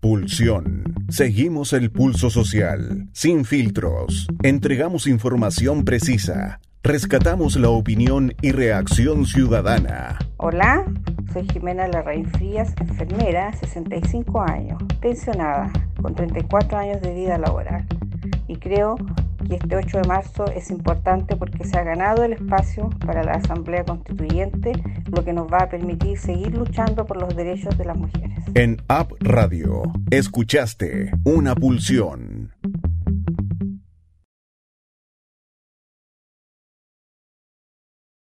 Pulsión. Seguimos el pulso social, sin filtros. Entregamos información precisa. Rescatamos la opinión y reacción ciudadana. Hola, soy Jimena Larraín Frías, enfermera, 65 años, pensionada, con 34 años de vida laboral. Y creo que este 8 de marzo es importante porque se ha ganado el espacio para la Asamblea Constituyente, lo que nos va a permitir seguir luchando por los derechos de las mujeres. En App Radio, escuchaste una pulsión